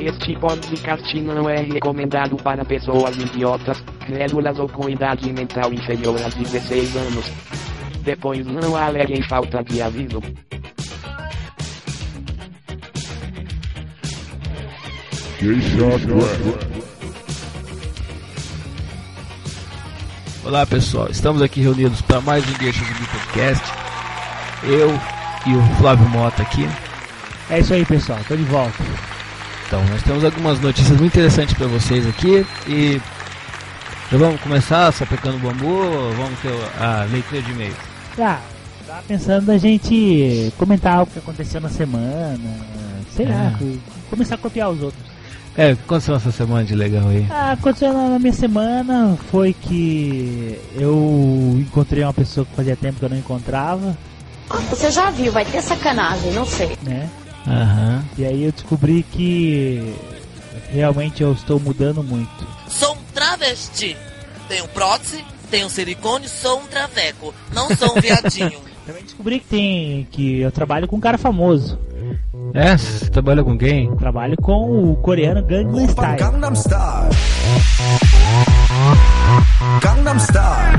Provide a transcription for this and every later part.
Este podcast não é recomendado para pessoas idiotas, crédulas ou com idade mental inferior a 16 anos. Depois não aleguem falta de aviso. Olá pessoal, estamos aqui reunidos para mais um Deixa do Podcast. Eu e o Flávio Mota aqui. É isso aí, pessoal. Tô de volta. Então, nós temos algumas notícias muito interessantes para vocês aqui e já vamos começar sapecando bambu ou vamos ter a leitura de e-mail? Ah, tava pensando a gente comentar o que aconteceu na semana. Sei lá, É. começar a copiar os outros. É, o que aconteceu essa semana de legal aí? Ah, aconteceu na na minha semana foi que eu encontrei uma pessoa que fazia tempo que eu não encontrava, Você já viu, vai ter sacanagem, não sei. né? Aham. E aí eu descobri que realmente eu estou mudando muito. Sou um travesti. Tenho prótese, tenho silicone, sou um traveco. Não sou um viadinho. Também descobri que tem que eu trabalho com um cara famoso. É, você trabalha com quem? Trabalho com o coreano Gangnam Style. Gangnam Style. Gangnam Style.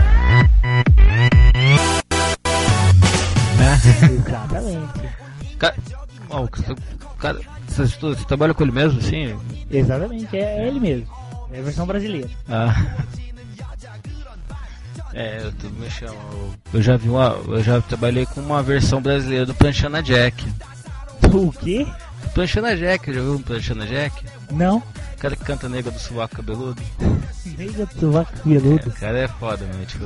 Exatamente. Cara, ó, você- cara, você, você trabalha com ele mesmo, assim? Exatamente, é ele mesmo. É a versão brasileira. Ah. É, eu tô me chamo. Eu já vi uma. Eu já trabalhei com uma versão brasileira do Planchana Jack. O quê? Planchana Jack, já viu um Planchana Jack? Não. O cara que canta nega do sovaco cabeludo. Nega do vaca É, peludo. o cara é foda, mano. Tipo.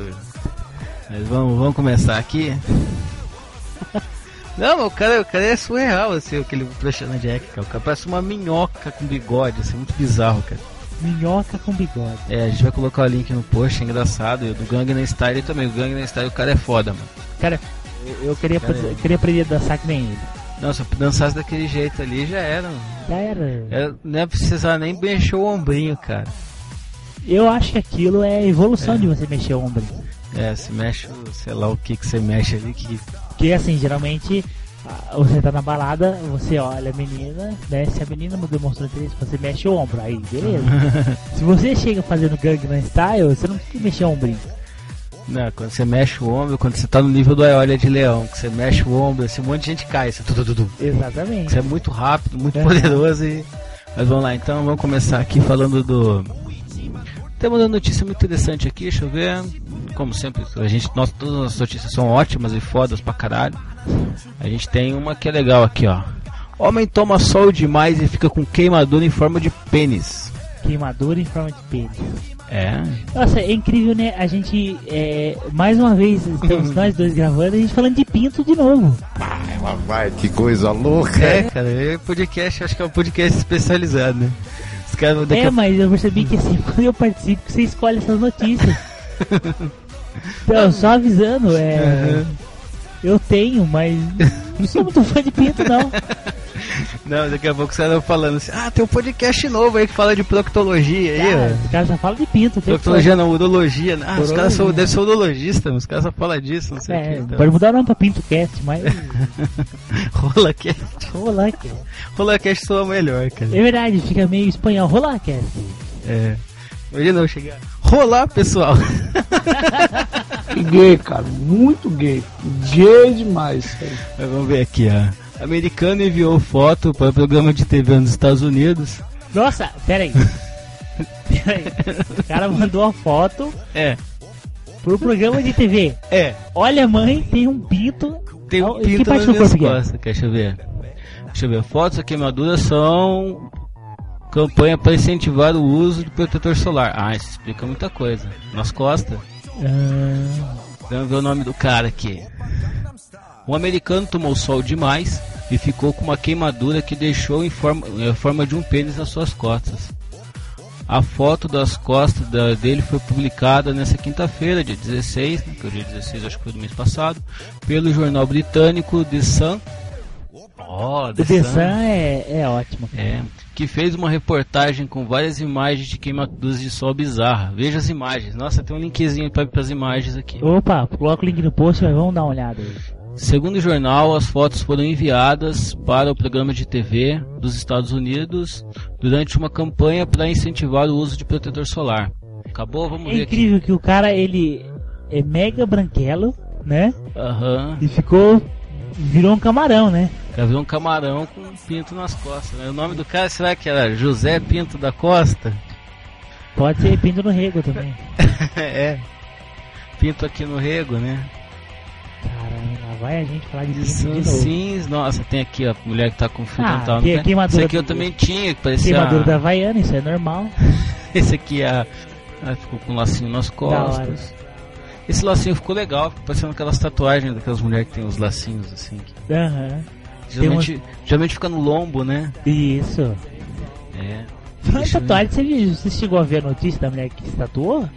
Mas vamos, vamos começar aqui. Não, mas o cara, o cara é surreal, assim, aquele Planchana Jack, cara. O cara parece uma minhoca com bigode, assim, muito bizarro, cara. Minhoca com bigode. É, a gente vai colocar o link no post, é engraçado. E o do Gangnam Style também. O Gangnam Style, o cara é foda, mano. Cara, eu, eu queria, Cara, é. queria aprender a dançar que nem ele. Nossa, se dançasse daquele jeito ali já era. mano. Já era. É, não é precisar nem mexer o ombrinho, cara. Eu acho que aquilo é evolução É. de você mexer o ombro. É, se mexe, sei lá o que que você mexe ali, que Porque assim, geralmente você tá na balada, você olha a menina, né? Se a menina não demonstrou interesse, você mexe o ombro. Aí, beleza. Se você chega fazendo Gangnam Style, você não precisa mexer o ombrinho. Não, quando você mexe o ombro, quando você tá no nível do Olha de Leão, que você mexe o ombro, assim, um monte de gente cai, assim, tu, tu. Exatamente. Você é muito rápido, muito É. poderoso e. Mas vamos lá, então vamos começar aqui falando do. Temos uma notícia muito interessante aqui, deixa eu ver. Como sempre, a gente, nós, todas as notícias são ótimas e fodas pra caralho. A gente tem uma que é legal aqui, ó. Homem toma sol demais e fica com queimadura em forma de pênis. Queimadura em forma de pênis. É. Nossa, é incrível, né? A gente, é, mais uma vez, estamos nós dois gravando, a gente falando de pinto de novo. Vai, que coisa louca. É, cara, é podcast, acho que é um podcast especializado, né? É, a mas eu percebi que assim, quando eu participo, você escolhe essas notícias. Então, só avisando, é. Eu tenho, mas não sou muito fã de pinto, não. Não, daqui a pouco caras vão falando assim, ah, tem um podcast novo aí que fala de proctologia aí, Cara, ó. os caras só falam de pinto. que Proctologia não, urologia. né? Ah, os caras são, Urologia. devem ser urologistas, os caras só falam disso, não sei o É, que. Então. pode mudar o nome pra PintoCast, mas. Rolacast. Rolar, cara. Rolacast soa melhor, cara. É verdade, fica meio espanhol. Rolar, cara. É. Imagina eu chegar. Rolar, pessoal. Gay, cara, muito gay. Gay demais, cara. Mas vamos ver aqui, ó. Americano enviou foto para o programa de TV nos Estados Unidos. Nossa, pera aí. Pera aí. O cara mandou a foto É, pro programa de TV. é. Olha, mãe, tem um pinto. Tem um Ó, que pinto parte do corpo que é? costas. Deixa eu ver. Deixa eu ver. Fotos a queimaduras são campanha para incentivar o uso de protetor solar. Ah, isso explica muita coisa. Nas costas. Ah, Vamos ver o nome do cara aqui. Um americano tomou sol demais e ficou com uma queimadura que deixou em forma, em forma de um pênis nas suas costas. A foto das costas da- dele foi publicada nessa quinta-feira, dia 16, né, que é o dia 16 acho que foi do mês passado, pelo jornal britânico The Sun. Oh, O The Sun é, é ótimo. é, que fez uma reportagem com várias imagens de queimaduras de sol bizarra. Veja as imagens. Nossa, tem um linkzinho para as imagens aqui. Opa, coloca o link no post, mas vamos dar uma olhada aí. Segundo o jornal, as fotos foram enviadas para o programa de TV dos Estados Unidos durante uma campanha para incentivar o uso de protetor solar. Acabou? Vamos É ver aqui. incrível que o cara, ele é mega branquelo, né? Aham. E ficou. virou um camarão, né? Já viu um camarão com um pinto nas costas. Né? O nome do cara será que era José Pinto da Costa? Pode ser pinto no rego também. é. Pinto aqui no rego, né? Vai a gente falar de pinto de Sim, novo. sim, nossa, tem aqui a mulher que tá com fio Ah, dental. que- não tem? queimadura Esse aqui eu também tinha, que parecia. Queimadura da Havaiana, isso é normal. Esse aqui é a. Ah, ficou com um lacinho nas costas. Esse lacinho ficou legal, ficou parecendo aquelas tatuagens daquelas mulheres que tem os lacinhos assim. que geralmente, geralmente fica no lombo, né? Isso. É. Falando em ver. tatuagem, você, você chegou a ver a notícia da mulher que se tatuou?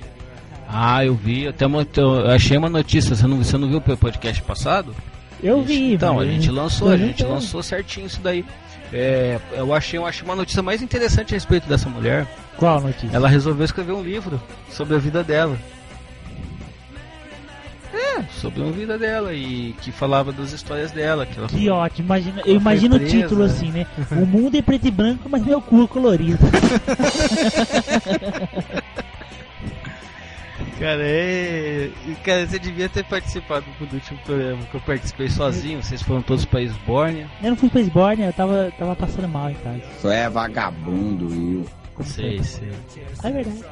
Ah, eu vi, até uma, eu achei uma notícia, você não, você não viu o podcast passado? Eu vi. Então, a gente lançou, a gente lançou certinho isso daí. É, eu achei, eu achei uma notícia mais interessante a respeito dessa mulher. Qual notícia? Ela resolveu escrever um livro sobre a vida dela. É, sobre a vida dela e que falava das histórias dela. Que ela Que ótimo, imagina, eu imagino o foi presa. título assim, né? O mundo é preto e branco, mas meu cu é colorido. Cara, é... Cara, você devia ter participado do último programa que eu participei sozinho. Vocês foram todos para Esbórnia. Eu não fui pra Esbórnia, eu tava, tava passando mal em casa. Só é vagabundo, eu. Sei, sei. É verdade.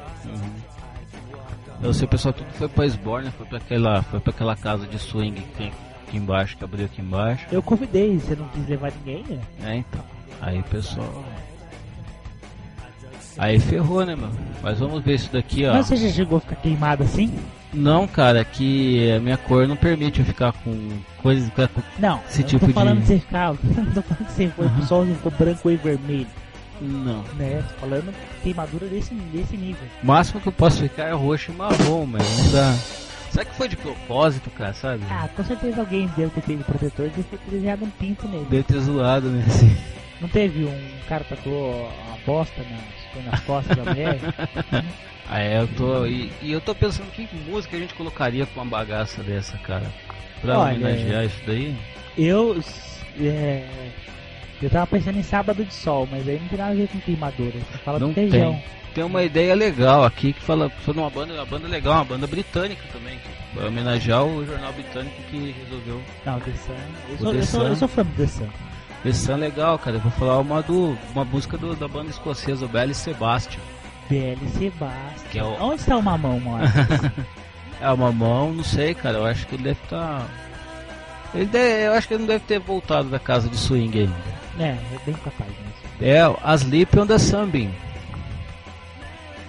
Eu sei, o pessoal tudo foi pra Esbórnia, foi pra aquela, foi pra aquela casa de swing que tem aqui embaixo, que abriu aqui embaixo. Eu convidei, você não quis levar ninguém, né? É, então. Aí, pessoal. Aí ferrou, né, mano? Mas vamos ver isso daqui, ó. Mas você já chegou a ficar queimado assim? Não, cara, é que a minha cor não permite eu ficar com coisas. com- Não, Esse tipo tô falando de- de você ficar. Não tô falando que você foi sol e ficou branco e vermelho. Não. Né? Tô falando queimadura desse, desse nível. O máximo que eu posso ficar é roxo e marrom, mas não dá. Será que foi de propósito, cara, sabe? Ah, com certeza alguém deve ter feito protetor e deve ter desenhado um pinto nele. Deve ter zoado, né? Assim. Não teve um cara tatuou uma bosta nas, nas costas da mulher? Aí eu tô. E, e eu tô pensando que música a gente colocaria com uma bagaça dessa, cara. Pra Olha, homenagear isso daí. Eu. É, eu tava pensando em sábado de sol, mas aí não tem nada a ver com queimadura. Fala Não do feijão. tem. Tem uma ideia legal aqui que fala sobre uma banda, uma banda legal, uma banda britânica também, que vai homenagear o jornal britânico que resolveu. Não, The Sun. Eu O sou, The eu sou, eu Sun. sou fã do The Sun. Esse é legal, cara. Eu vou falar uma do uma música do, da banda escocesa, o Belle Sebastian. BL Sebastião. Que é o- Onde está o mamão, mano? É uma mão, não sei, cara. Eu acho que ele deve estar. Ele deve- eu acho que ele não deve ter voltado da casa de swing ainda. é, é bem capaz mesmo. É, a Sleep on the Sunbeam.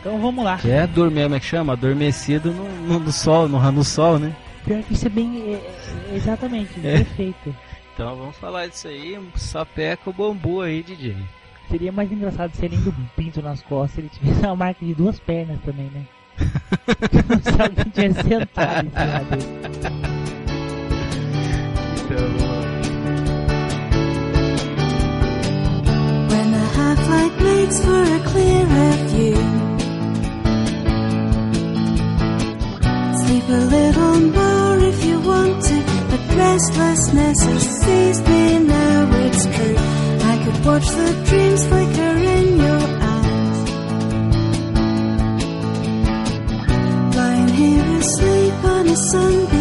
Então vamos lá. Que é dormir, como é que chama? Adormecido no, no, no sol, no, no sol, né? Pior que isso é bem. é- é- exatamente, É. perfeito. Então vamos falar disso aí, sapeca o bambu aí, DJ. Seria mais engraçado se além do pinto nas costas ele tivesse uma marca de duas pernas também, né? se alguém tivesse sentado em cima dele. When the half light makes for a clearer view. Sleep a little more if you want to, but restlessness has seized me now. It's true. I could watch the dreams flicker in your eyes. Lying here asleep on a sunbeam,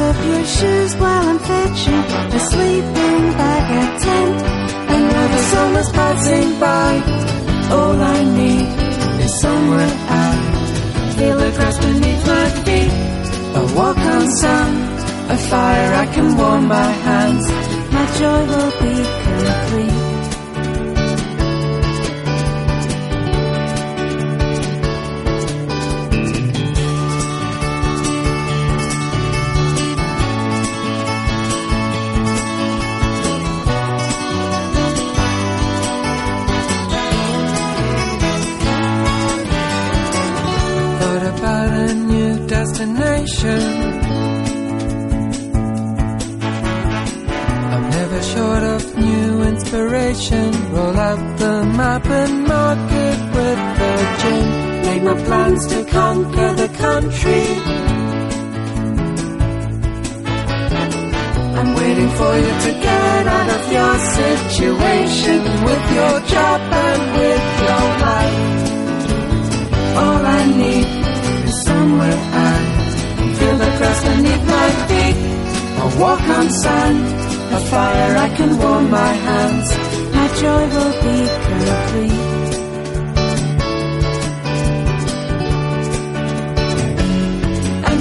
up your shoes while I'm fetching a sleeping bag at ten. Another summer's passing by. All I need is somewhere out. Feel the grass beneath my feet. A walk on sun, a fire I can warm my hands. My joy will be complete. I'm waiting for you to get out of your situation with your job and with your life. All I need is somewhere out. Feel the grass beneath my feet. A walk on sand, a fire I can warm my hands. My joy will be complete.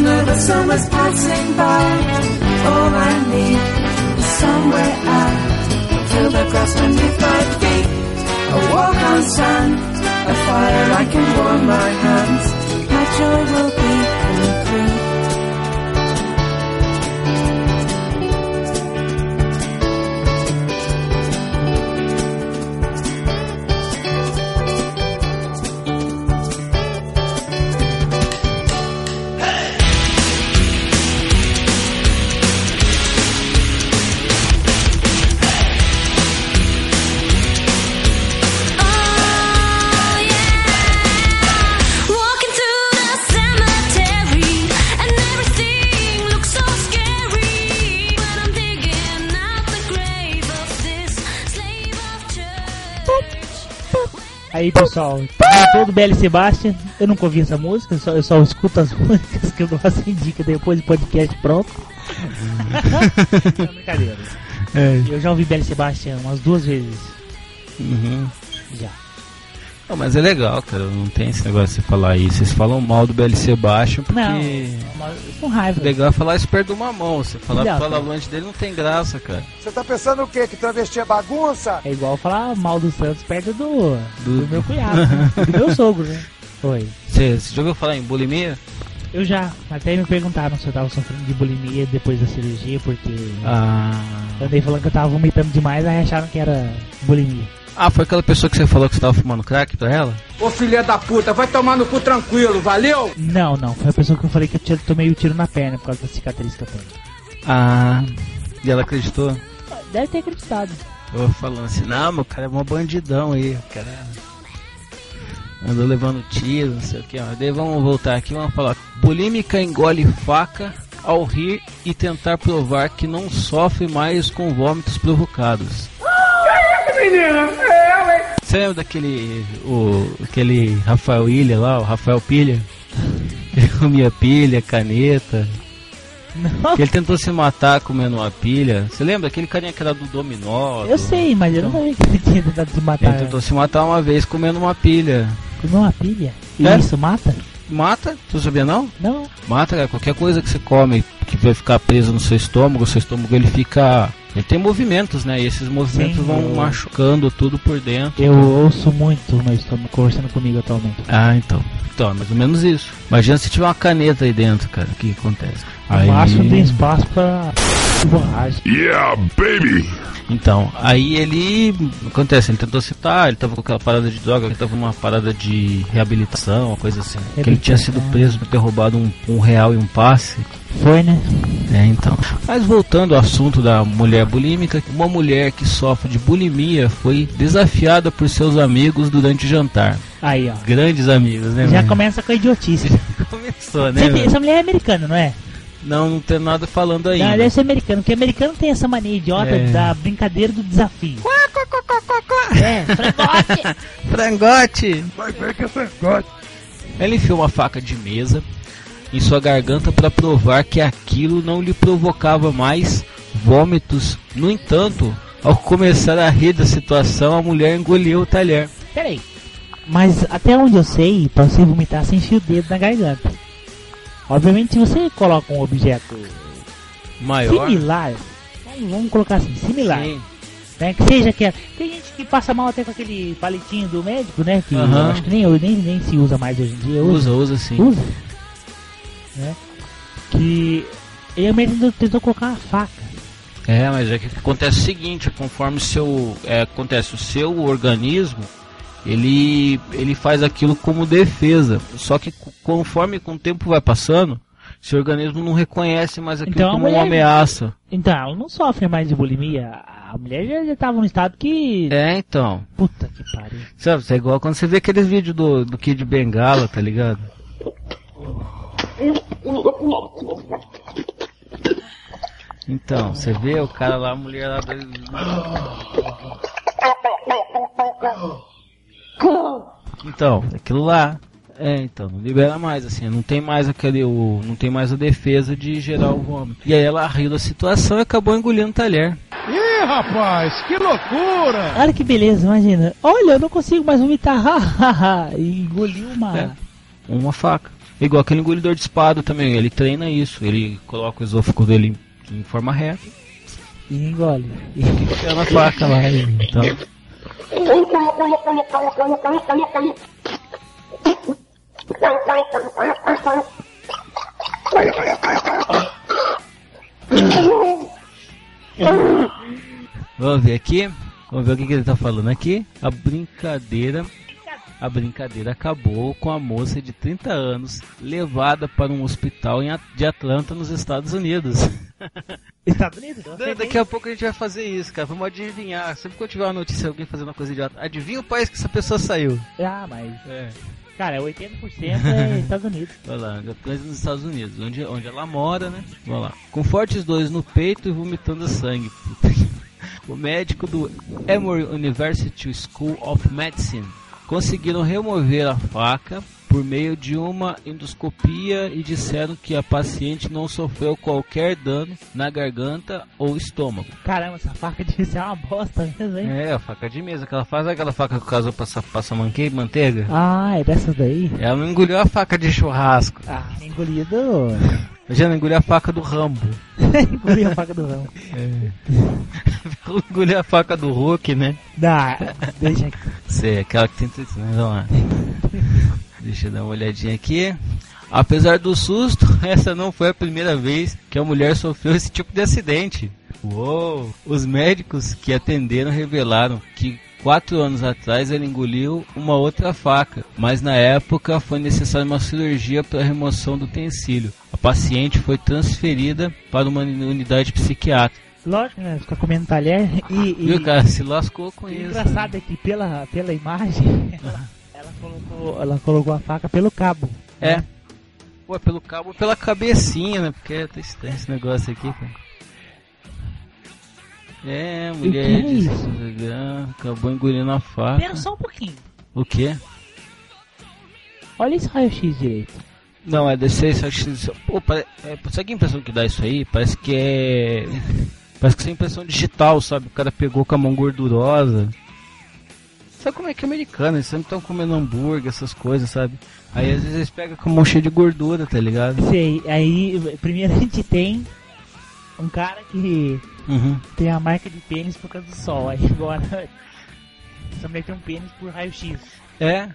Another summer's passing by. All I need is somewhere out. Feel the grass beneath my feet. A walk on sun, a fire I can warm my hands. My joy will be Aí pessoal, todo BL Sebastian, eu nunca ouvi essa música, eu só, eu só escuto as músicas que eu gosto e indica depois do podcast pronto. Não, brincadeira. É. Eu já ouvi BL Sebastian umas duas vezes. Uhum. Já. Não, mas é legal, cara. Não tem esse negócio de você falar isso. Vocês falam mal do BLC baixo porque. Não, com raiva. Legal é falar isso perto de uma mão. Você falar Exato. falavante dele não tem graça, cara. Você tá pensando o quê? Que travesti é bagunça? É igual falar mal do Santos perto do, do... meu cunhado, né? do meu sogro, né? Oi. Você, você já ouviu falar em bulimia? Eu já, até me perguntaram se eu tava sofrendo de bulimia depois da cirurgia, porque Ah. eu andei falando que eu tava vomitando demais, aí acharam que era bulimia. Ah, foi aquela pessoa que você falou que você tava fumando crack pra ela? Ô filha da puta, vai tomar no cu tranquilo, valeu? Não, não, foi a pessoa que eu falei que eu tiro- tomei o tiro na perna por causa da cicatriz que eu tenho. Ah. E ela acreditou? Deve ter acreditado. Eu falando assim, não, meu cara é mó bandidão aí, o cara. Andou levando tiro, não sei o que, ó. Daí vamos voltar aqui, vamos falar. Bulímica engole faca ao rir e tentar provar que não sofre mais com vômitos provocados. Menina, é ela, hein? Você lembra daquele. O, aquele Rafael Ilha lá, o Rafael Pilha? Ele comia pilha, caneta. Que ele tentou se matar comendo uma pilha. Você lembra? Aquele carinha que era do dominó. Eu do- sei, mas eu não sabia que ele tinha tentado se matar. Ele tentou se matar uma vez comendo uma pilha. Comeu uma pilha? E É. isso mata? Mata? Tu sabia não? Não. Mata, cara. Qualquer coisa que você come que vai ficar preso no seu estômago, o seu estômago ele fica. Ele tem movimentos, né? E esses movimentos Sim, vão eu- machucando tudo por dentro. Eu ouço muito o meu estômago conversando comigo atualmente. Ah, então. Então, é mais ou menos isso. Imagina se tiver uma caneta aí dentro, cara. O que acontece? O máximo tem espaço pra borracha. Yeah, baby! Então, aí ele. Acontece, ele tentou citar, ele tava com aquela parada de droga, ele tava numa parada de reabilitação, uma coisa assim. Que ele tinha sido preso por ter roubado um, um real e um passe. Foi, né? É, então. Mas voltando ao assunto da mulher bulímica, uma mulher que sofre de bulimia foi desafiada por seus amigos durante o jantar. Aí, ó. Grandes amigos, né? Já mano? começa com a idiotice. Começou, né? Você essa mulher é americana, não é? Não, não tem nada falando ainda. Não, deve ser americano, porque americano tem essa mania idiota É. da brincadeira do desafio. É, frangote. Frangote! Vai ver que é frangote. Ele enfiou uma faca de mesa em sua garganta para provar que aquilo não lhe provocava mais vômitos. No entanto, ao começar a rir da situação, a mulher engoliu o talher. Peraí. Mas até onde eu sei, pra você vomitar, você enfia o dedo na garganta. Obviamente, se você coloca um objeto Maior. similar, vamos- colocar assim, similar. Sim. Né, que seja que tem gente que passa mal até com aquele palitinho do médico, né? Que acho que nem, nem, nem se usa mais hoje em dia. Usa, usa sim. Usa. Né? Que ele mesmo tentou colocar uma faca. É, mas é que acontece o seguinte, conforme o seu é, acontece o seu organismo, ele ele faz aquilo como defesa. Só que co- conforme com o tempo vai passando, seu organismo não reconhece mais aquilo Então como mulher- uma ameaça. Então, ela não sofre mais de bulimia. A mulher já, já tava num estado que. É, então. Puta que pariu. Sabe, é igual quando você vê aqueles vídeos do, do Kid Bengala, tá ligado? Então, você vê o cara lá, a mulher lá. Então, aquilo lá. É, então, não libera mais, assim, não tem mais aquele. O, não tem mais a defesa de gerar o vômito. E aí ela riu da situação e acabou engolindo o talher. Ih, rapaz, que loucura! Olha que beleza, imagina. Olha, eu não consigo mais vomitar. hahaha, e engoliu uma. É. Uma faca. Igual aquele engolidor de espada também, ele treina isso. Ele coloca o esôfago dele em, forma reta E engole. e enfia na faca lá. Então, vamos ver aqui. Vamos ver o que, que ele tá falando aqui. A brincadeira. A brincadeira acabou com a moça de 30 anos levada para um hospital de Atlanta, nos Estados Unidos. Estados Unidos? Da- acertei. Daqui a pouco a gente vai fazer isso, cara. Vamos adivinhar. Sempre que eu tiver uma notícia de alguém fazendo uma coisa idiota, adivinha o país que essa pessoa saiu. Ah, mas. É. Cara, 80% é Estados Unidos. Vai lá, Atlanta nos Estados Unidos, onde, onde ela mora, né? Vamos lá. Com fortes dores no peito e vomitando sangue. O médico do Emory University School of Medicine conseguiram remover a faca por meio de uma endoscopia e disseram que a paciente não sofreu qualquer dano na garganta ou estômago. Caramba, essa faca devia ser uma bosta mesmo, hein? É, a faca de mesa, que ela faz aquela faca que o casal passa, passa manque- manteiga. Ah, é dessas daí? Ela não engoliu a faca de churrasco. Ah, engolido. Já não engoliu a faca do Rambo. engoliu a faca do ramo. engoliu a faca do Hulk, né? Dá, deixa aqui. Sei, aquela que tem tudo, né? Vamos lá. Deixa eu dar uma olhadinha aqui. Apesar do susto, essa não foi a primeira vez que a mulher sofreu esse tipo de acidente. Uou! Os médicos que atenderam revelaram que quatro anos atrás ela engoliu uma outra faca, mas na época foi necessária uma cirurgia para a remoção do utensílio. A paciente foi transferida para uma unidade psiquiátrica. Lógico, né? Ficar comendo talher e. e... Viu, cara? Se lascou com isso. engraçado é que pela, pela imagem, ela, ela colocou, ela colocou a faca pelo cabo. É. Pô, é pelo cabo ou pela cabecinha, né? Porque tá estranho esse negócio aqui, cara. É, mulher que é de isso? Acabou engolindo a faca. Espera só um pouquinho. O quê? Olha esse raio-x direito. Não, é descer isso. acho que- Pô, pare... é, sabe que impressão que dá isso aí? Parece que é. Parece que isso é impressão digital, sabe? O cara pegou com a mão gordurosa. Sabe como é que é americano? Eles sempre estão comendo hambúrguer, essas coisas, sabe? Aí às vezes eles pegam com a mão cheia de gordura, tá ligado? Sei, aí primeiro a gente tem um cara que Uhum. tem a marca de pênis por causa do sol. Aí agora essa mulher tem um pênis por raio-x. É.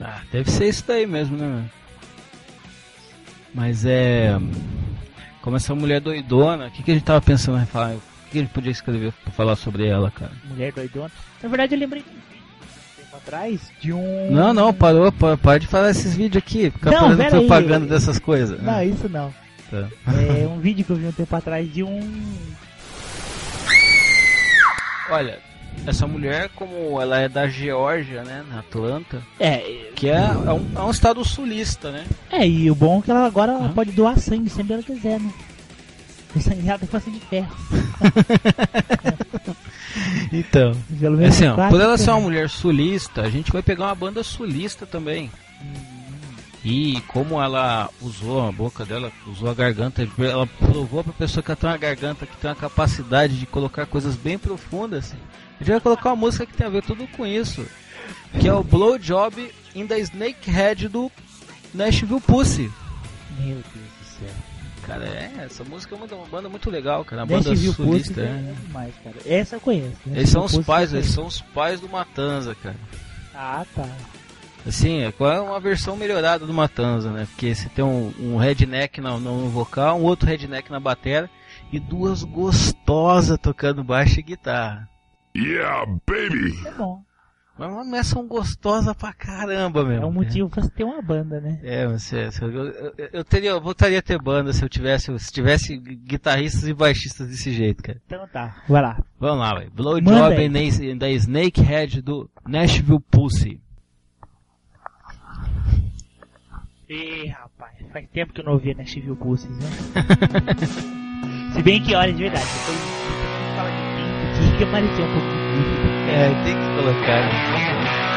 Ah, deve ser isso daí mesmo, né? Mas é. Como essa mulher doidona, o que, que a gente tava pensando em falar? O que, que a gente podia escrever pra falar sobre ela, cara? Mulher doidona. Na verdade eu lembrei de vídeo tempo atrás de um. Não, não, parou, pa- para de falar esses vídeos aqui. Ficar Não, fazendo pera aí. propaganda dessas coisas. Não, isso não. Tá. É um vídeo que eu vi um tempo atrás de um. Olha, essa mulher, como ela é da Geórgia, né, na Atlanta, É, que é, é, um, é um estado sulista, né? é, e o bom é que ela agora ela pode doar sangue sempre ela quiser, né? O sangue dela tem bastante ferro. Então, Pelo menos assim, ó, por ela ser uma mulher sulista, a gente vai pegar uma banda sulista também. E como ela usou a boca dela, usou a garganta, ela provou pra pessoa que ela tem uma garganta que tem uma capacidade de colocar coisas bem profundas. A gente vai colocar uma música que tem a ver tudo com isso. Que é o Blowjob in the Snakehead do Nashville Pussy. Meu Deus do céu. Cara, é, essa música é uma, uma banda muito legal, cara. Uma banda Nashville Pussy sulista. é é. demais, cara. Essa eu conheço. Eles são os Nashville pais, Pussy eu eles são os pais do Matanza, cara. Ah, tá. Assim, é qual é uma versão melhorada do Matanza, né? Porque você tem um, um redneck no, no vocal, um outro redneck na batera e duas gostosas tocando baixo e guitarra. Yeah, baby! É bom. Mas uma mulher são gostosa pra caramba mesmo. É um motivo pra você ter uma banda, né? É, você, eu, eu, eu teria, eu voltaria a ter banda se eu tivesse, se tivesse guitarristas e baixistas desse jeito, cara. Então tá, vai lá. Vamos lá, velho. Blowjob da Snakehead do Nashville Pussy. Ih, rapaz, faz tempo que eu não ouvia Nashville Pussies, né? Se bem que, olha, de verdade, depois de falar de aqui, que apareceu um pouco de. É, tem que colocar. né?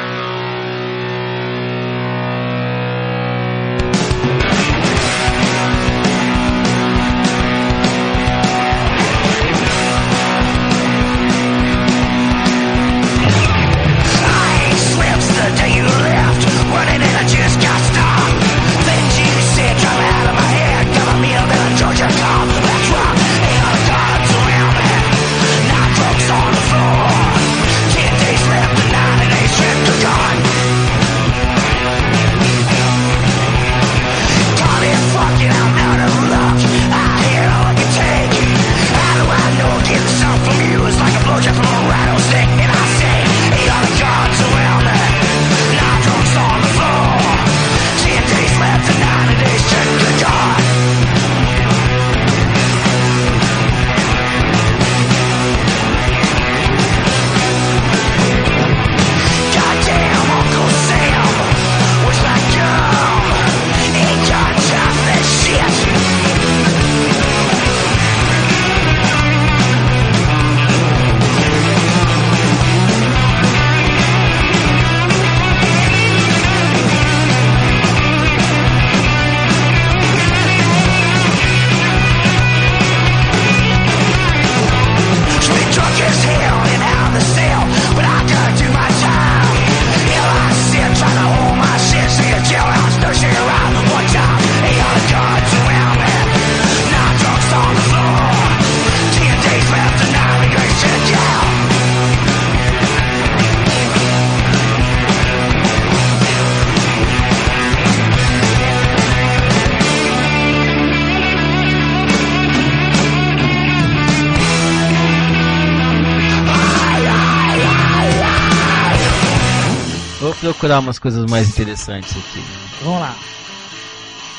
Procurar umas coisas mais interessantes aqui. Vamos lá.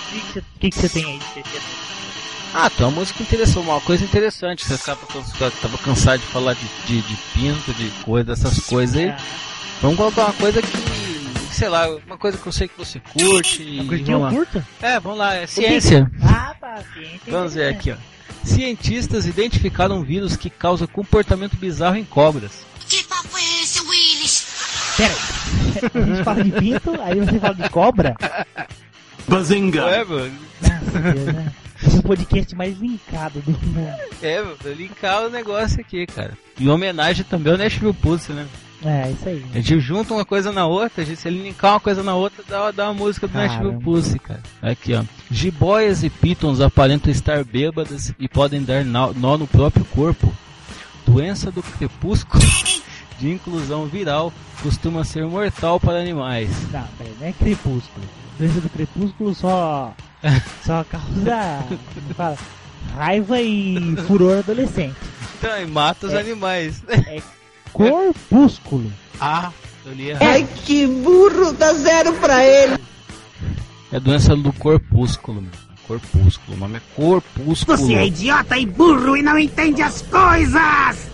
O que que você- que que tem aí de? Ah, tem uma música interessante, uma coisa interessante. Você tava, cansa- tava cansado de falar de, de, de pinto, de coisa, dessas coisas aí. Vamos colocar uma coisa que, sei lá, uma coisa que eu sei que você curte. e Curtiu, vamos lá. curta? É, vamos lá, é ciência. Ah, tá, ciência. Vamos ver aqui, ó. Cientistas identificaram um vírus que causa comportamento bizarro em cobras. Que papo é? Pera aí. A gente fala de pinto, aí você fala de cobra? Bazinga! É, mano. Nossa, Deus, né? Esse é o podcast mais linkado do mundo. É, mano, linkar o negócio aqui, cara. Em homenagem também ao Nashville Pussy, né? É, isso aí. A gente junta uma coisa na outra, a gente, se ele linkar uma coisa na outra, dá, dá uma música do Caramba. Nashville Pussy, cara. Aqui, ó. Jiboias e pitons aparentam estar bêbadas e podem dar nó nó no próprio corpo. Doença do crepúsculo de inclusão viral costuma ser mortal para animais. Não, peraí, não é crepúsculo. Doença do crepúsculo só. só causa. fala? Raiva e furor adolescente. Então, e mata os É. animais. É corpúsculo. Ah, eu li errado. Ai, que burro, dá zero pra ele. É doença do corpúsculo, meu. Corpúsculo, o nome é corpúsculo. Você é idiota e burro e não entende as coisas!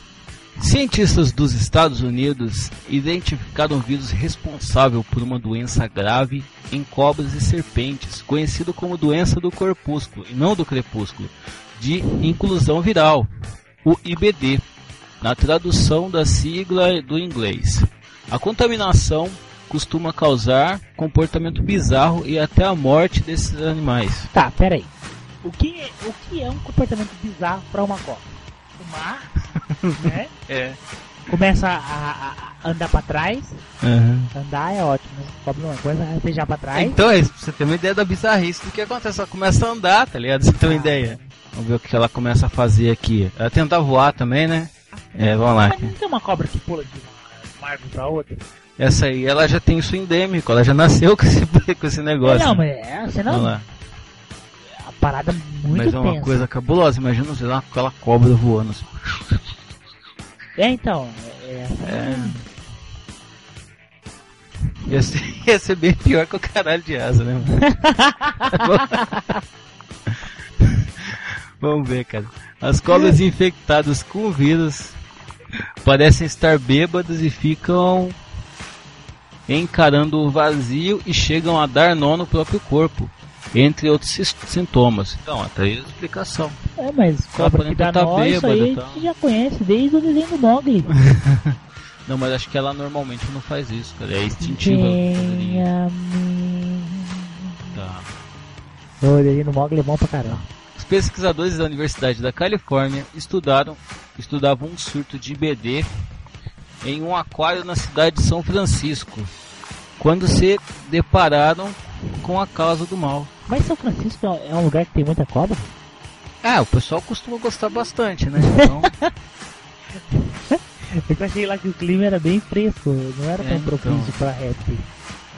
Cientistas dos Estados Unidos identificaram um vírus responsável por uma doença grave em cobras e serpentes, conhecido como doença do corpúsculo e não do crepúsculo, de inclusão viral, o IBD, na tradução da sigla do inglês. A contaminação costuma causar comportamento bizarro e até a morte desses animais. Tá, pera aí. O que, é- o que é um comportamento bizarro pra uma cobra? Fumar, né? É. Começa a, a- a andar pra trás. Andar é ótimo, né? Cobra não, coisa é rastejar pra trás. Então, é, pra você ter uma ideia da bizarrice do que acontece. Ela começa a andar, tá ligado? Você tem uma ideia. Vamos ver o que ela começa a fazer aqui. Ela tenta voar também, né? É, vamos lá. Mas não tem uma cobra que pula de uma árvore pra outra? Essa aí, ela já tem isso endêmico. Ela já nasceu com esse, com esse negócio. Não, mas é, você não. Vamos lá. A parada muito Mas é uma tensa. coisa cabulosa. Imagina sei lá, aquela cobra voando. assim. É, então. É, É. Ia ser, ia ser bem pior que o caralho de asa, né? Vamos ver, cara. As cobras infectadas com o vírus parecem estar bêbadas e ficam encarando o vazio e chegam a dar nó no próprio corpo, entre outros sintomas. Então, até aí a explicação. É, mas cobra que dá tá nó, isso aí bêbada a gente já conhece desde o desenho do Mogli. Não, mas acho que ela normalmente não faz isso, cara. É instintiva. Tá. O desenho do Mogli é bom pra caramba. Os pesquisadores da Universidade da Califórnia estudaram, estudavam um surto de IBD em um aquário na cidade de São Francisco, quando se depararam com a causa do mal. Mas São Francisco é um lugar que tem muita cobra? Ah, o pessoal costuma gostar bastante, né? Então, Eu achei lá que o clima era bem fresco, não era É, tão então. propício pra réptil.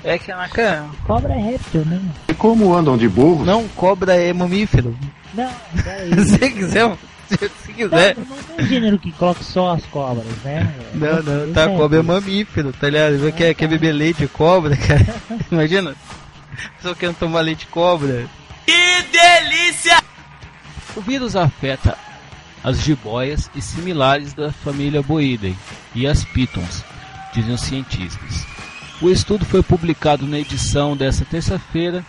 é que na cara. Cobra é réptil, né? E como andam de burro? Não, cobra é mamífero. Não, peraí. Se quiser, se quiser. Não, não tem gênero que coloque só as cobras, né? Não, não, tá, é cobra é mamífero, tá ligado? Quer, quer beber leite de cobra, cara? Imagina? Só querendo tomar leite de cobra. Que delícia! O vírus afeta as jiboias e similares da família Boidae e as pitons, dizem os cientistas. O estudo foi publicado na edição desta terça-feira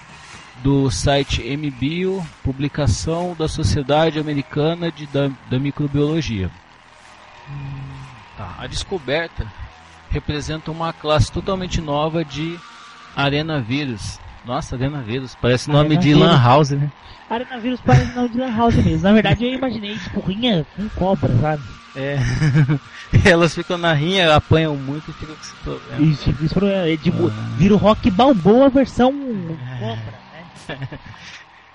do site MBio, publicação da Sociedade Americana de, da, da Microbiologia. Tá, A descoberta representa uma classe totalmente nova de arenavírus. Nossa, arenavírus, parece nome de lan house, né? Arenavírus parece não de Lan House mesmo. Na verdade, eu imaginei, tipo, rinha com cobra, sabe? É. Elas ficam na rinha, apanham muito e ficam com esse problema. Isso, isso é tipo, Ah. vira o rock balboa versão cobra, né?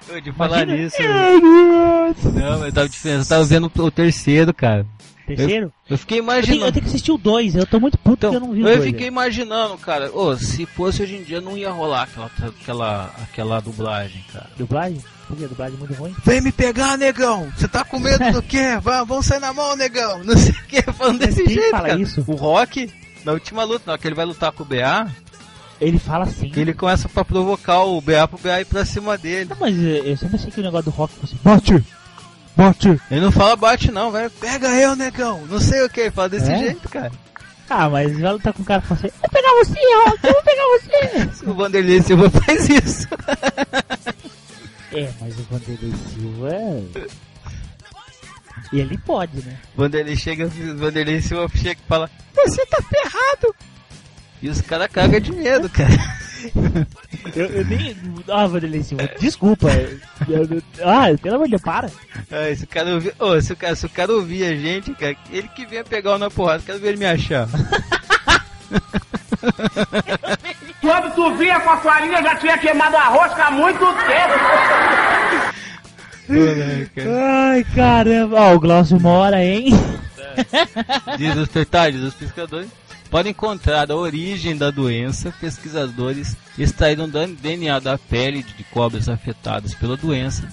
Eu de falar Imagina- nisso. Deus. Não, mas tava diferente. Eu tava vendo o terceiro, cara. Terceiro? Eu, eu fiquei Eu tenho, eu imaginando. tenho que assistir o 2, eu tô muito puto que eu não vi o Eu 2. fiquei imaginando, cara. Ô, se fosse hoje em dia não ia rolar aquela, aquela, aquela dublagem, cara. Dublagem? Por que dublagem muito ruim? Vem me pegar, negão! Você tá com medo do quê? Vamos, vamos sair na mão, negão! Não sei o que, falando desse Quem jeito, fala cara. isso? O Rock, na última luta, na que ele vai lutar com o BA, Ele fala assim. ele começa pra provocar o BA pro BA ir pra cima dele. Não, mas eu, eu sempre achei que o negócio do rock fosse bate! Bate! Ele não fala bate não, velho. Pega eu, negão! Não sei o que, ele fala desse É? jeito, cara. Ah, mas vai lutar com um cara que fala assim, vou pegar você, Rock, eu vou pegar você! O Vanderlei Silva faz isso. É, mas o Vanderlei Silva. Ele pode, né? Vanderlei chega, Vanderlei Silva chega e fala, você tá ferrado! E os caras cagam de medo, cara. Eu, eu nem. Ah, Vanderlei Silva, desculpa. Eu- eu- ah, pelo amor de Deus, para. Ah, se o cara ouvir, ô, se o cara, se o cara ouvir a gente, cara, ele que venha pegar o na porrada, quero ver ele me achar. Quando tu vinha com a farinha, já tinha queimado a rosca há muito tempo. Ai, caramba. Ó, o Glaucio mora, hein? Diz os detalhes, os pesquisadores podem encontrar a origem da doença. Pesquisadores extraíram DNA da pele de cobras afetadas pela doença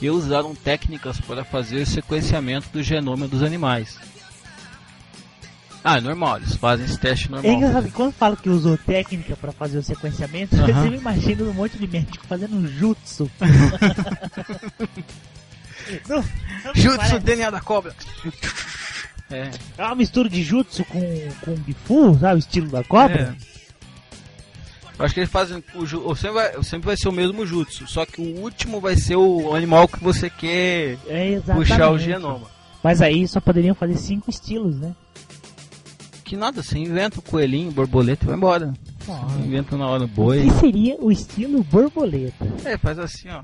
e usaram técnicas para fazer o sequenciamento do genoma dos animais. Ah, é normal, eles fazem esse teste É normal. engraçado que quando falo que usou técnica pra fazer o sequenciamento, Aham. eu sempre imagino um monte de médico fazendo um jutsu. Não, não Jutsu parece? DNA da cobra. É. É uma mistura de jutsu com Kung Fu, sabe? O estilo da cobra. Eu acho que eles fazem o sempre vai, sempre vai ser o mesmo jutsu, só que o último vai ser o animal que você quer É puxar o genoma. Mas aí só poderiam fazer cinco estilos, né? Que nada, você inventa o coelhinho, borboleta e vai embora. Inventa na hora o O boi. que seria o estilo borboleta? É, faz assim, ó.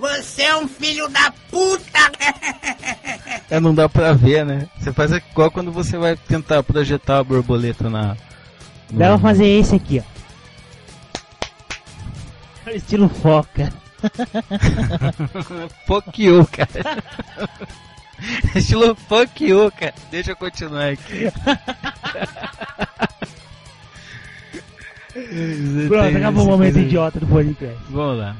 Você é um filho da puta! É, não dá pra ver, né? Você faz igual quando você vai tentar projetar a borboleta na. Dá pra fazer esse aqui, ó. Estilo foca. Fuck you, cara. Estilo fuck you, cara. Deixa eu continuar aqui. Pronto, acabou o momento idiota do podcast. Vamos lá.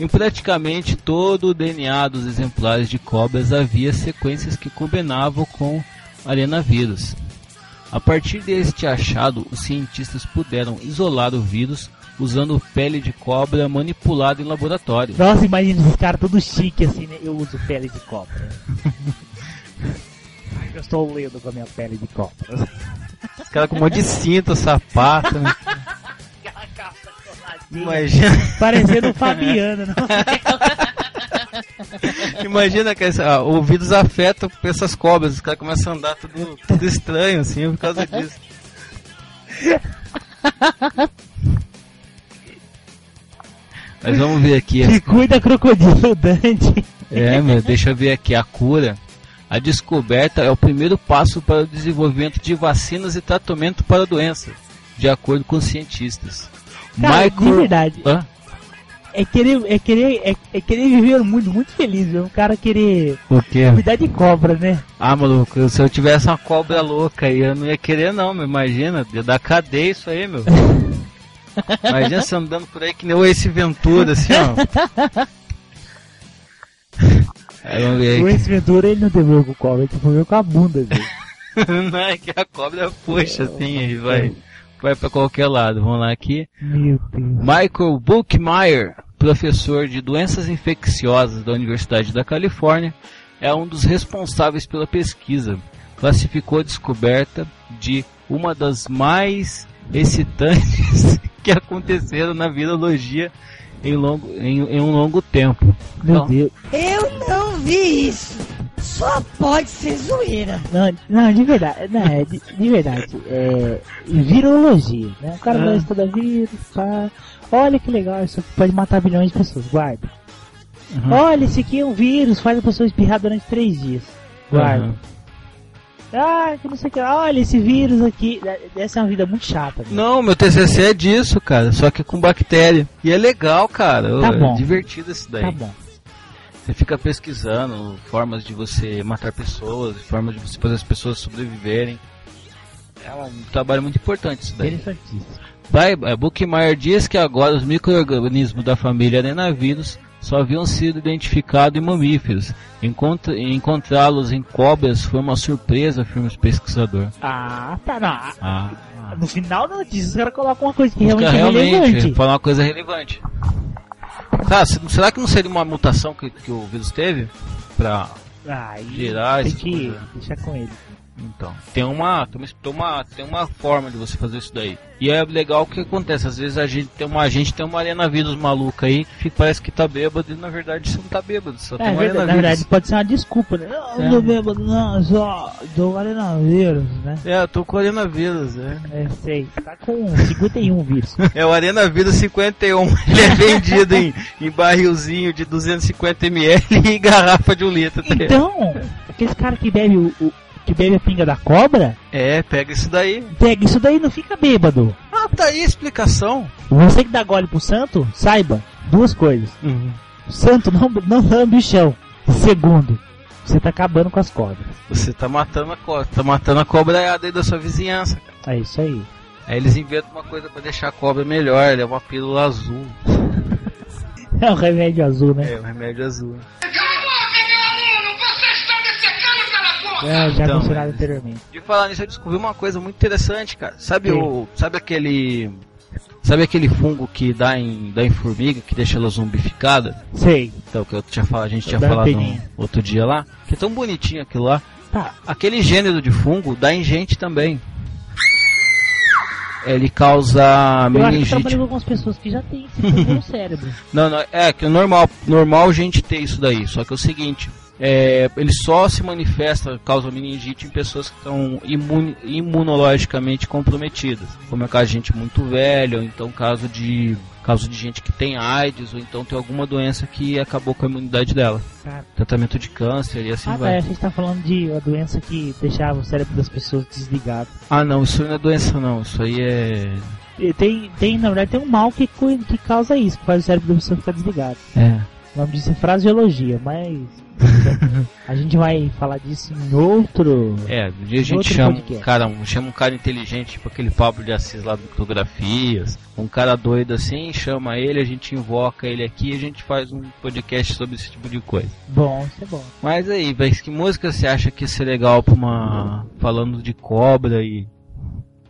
Em praticamente todo o DNA dos exemplares de cobras havia sequências que combinavam com arenavírus. A partir deste achado, os cientistas puderam isolar o vírus usando pele de cobra manipulada em laboratório. Nossa, imagina esses caras todos chique assim, né? Eu uso pele de cobra. Eu estou lendo com a minha pele de cobra. Os caras com um monte de cinto, sapato, né? Imagina. Parecendo o Fabiano, não? Imagina que essa, ah, o vírus afeta essas cobras, os caras começam a andar tudo, tudo estranho assim por causa disso. Mas vamos ver aqui. Que cuida crocodilo Dante. É, meu, deixa eu ver aqui a cura. A descoberta é o primeiro passo para o desenvolvimento de vacinas e tratamento para doenças, de acordo com os cientistas. Cara, de verdade. Hã? É querer, é querer, é, é querer viver um mundo muito feliz, viu? Um cara querer O quê? cuidar de cobra, né? Ah, maluco, se eu tivesse uma cobra louca aí, eu não ia querer não, meu. Imagina, ia dar cadeia isso aí, meu. Imagina você andando por aí que nem o Ace Ventura, assim, ó. Aí ver O. Ace Ventura, ele não teve ver com cobra, ele teve ver com a bunda dele. não é que a cobra puxa assim e vai, vai pra qualquer lado. Vamos lá aqui. Meu Deus. Michael Buchmeyer, professor de doenças infecciosas da Universidade da Califórnia, é um dos responsáveis pela pesquisa. Classificou a descoberta de uma das mais excitantes que aconteceram na virologia em, longo, em, em um longo tempo. Meu Então, Deus. Eu não vi isso. Só pode ser zoeira. Não, não, de verdade, não, é de, de verdade, é virologia, né? O cara Ah. vai estudar vírus, pá. Olha que legal, isso aqui pode matar bilhões de pessoas, guarda. Uhum. Olha, esse aqui é um vírus, faz a pessoa espirrar durante três dias. Guarda. Uhum. Ah, que não sei o que. Olha, esse vírus aqui. Essa é uma vida muito chata. Né? Não, meu TCC é disso, cara, só que com bactéria. E é legal, cara. Tá é bom. divertido isso daí. Tá bom. Você fica pesquisando formas de você matar pessoas, formas de você fazer as pessoas sobreviverem. É um trabalho muito importante isso daí. Interessantíssimo. Vai, é, Buchmeier diz que agora os micro-organismos da família arenavírus só haviam sido identificados em mamíferos. Encontrá-los em cobras foi uma surpresa, afirma o pesquisador. Ah, tá. Não. Ah, No final da notícia, os caras colocam uma coisa que Fica realmente é realmente, relevante. falar uma coisa relevante. Tá, se- será que não seria uma mutação que, que o vírus teve? Pra Aí gerar tem que coisa? deixar com ele. Então, tem uma, tem uma, tem uma, tem uma forma de você fazer isso daí. E é legal o que acontece, às vezes a gente tem uma, a gente tem uma arena vírus maluca aí que fica- parece que tá bêbado e na verdade você não tá bêbado, só É, tem uma verdade, arena na vírus. verdade, pode ser uma desculpa, né? Não, É. não bêbado, não, só do arenavírus, né? É, eu tô com arena vírus, é. É, sei. Tá com 51 vírus. É o Arena Vírus 51, ele é vendido em, em barrilzinho de 250ml e garrafa de um litro. tá? Então, aqueles caras que bebe o, o- que bebe a pinga da cobra, É, pega isso daí. pega isso daí não fica bêbado. Ah, tá aí a explicação. Você que dá gole pro santo, saiba duas coisas. O santo não, não lambe o chão. Segundo, você tá acabando com as cobras. Você tá matando a cobra, tá matando a cobraiada aí da sua vizinhança, cara. É isso aí. Aí eles inventam uma coisa pra deixar a cobra melhor, ele é uma pílula azul. É o remédio azul, né? É, o remédio azul. É, já Então, mencionado anteriormente. De falar nisso, eu descobri uma coisa muito interessante, cara. Sabe Sim. o. Sabe aquele. Sabe aquele fungo que dá em, dá em formiga, que deixa ela zumbificada? Sei. Então, que eu tinha falado, a gente tinha Dá falado no outro dia lá. Que é tão bonitinho aquilo lá. Tá. Aquele gênero de fungo dá em gente também. Ele causa Eu meningite. trabalhei com algumas pessoas que já têm esse fungo no cérebro. Não, não, é que é normal, normal gente ter isso daí. Só que é o seguinte, é, ele só se manifesta, causa meningite em pessoas que estão imun, imunologicamente comprometidas, como é caso de gente muito velha, ou então caso de caso de gente que tem AIDS, ou então tem alguma doença que acabou com a imunidade dela. Cara. Tratamento de câncer e assim Ah, tá, vai. a gente tá falando de uma doença que deixava o cérebro das pessoas desligado. Ah não, isso não é doença não, isso aí é. Tem, tem, na verdade, tem um mal que, que causa isso, que faz o cérebro da pessoa ficar desligado. É. O nome disso é fraseologia, mas a gente vai falar disso em outro. É, um dia a gente chama um cara, um- chama um cara inteligente, tipo aquele Pablo de Assis lá do Fotografias, um cara doido assim, chama ele, a gente invoca ele aqui e a gente faz um podcast sobre esse tipo de coisa. Bom, isso é bom. Mas aí, mas que música você acha que ia ser legal pra uma. falando de cobra e.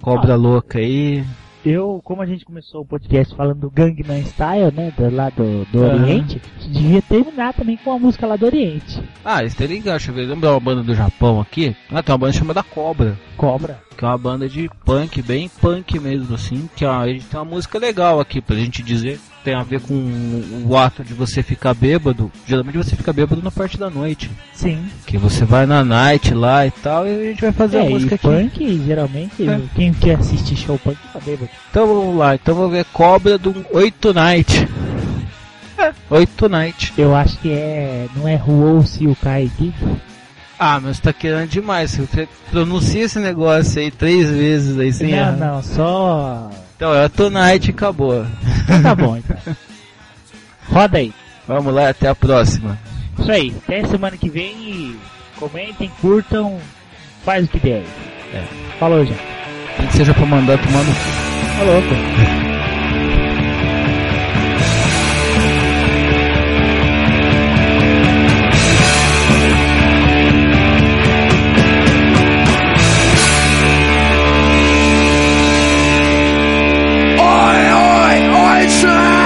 cobra louca aí? Eu, como a gente começou o podcast falando do Gangnam Style, né, do, lá do, do Aham. Oriente, a gente devia terminar também com a música lá do Oriente. Ah, isso tá legal, deixa eu ver, lembra uma banda do Japão aqui? Ah, tem uma banda chamada Cobra. Cobra. Que é uma banda de punk, bem punk mesmo, assim. Que a gente tem uma música legal aqui pra gente dizer. Tem a ver com o, ato de você ficar bêbado. Geralmente você fica bêbado na parte da noite. Sim. Que você vai na night lá e tal, e a gente vai fazer a é, música e aqui. punk, geralmente, É. quem quer assistir show punk tá bêbado. Então vamos lá, então vou ver Cobra do 8 Night. 8 Night. Eu acho que é. Não é Ruou se o Kai Kid? Ah, mas tá querendo demais. Você pronuncia esse negócio aí três vezes aí sem Não, errar. não, só. Então é Tonight e acabou. Então tá bom, então. Roda aí. Vamos lá, até a próxima. Isso aí, até semana que vem e comentem, curtam, faz o que der. É. Falou, já. Nem que seja pra mandar tomar no cu. Falou, oi,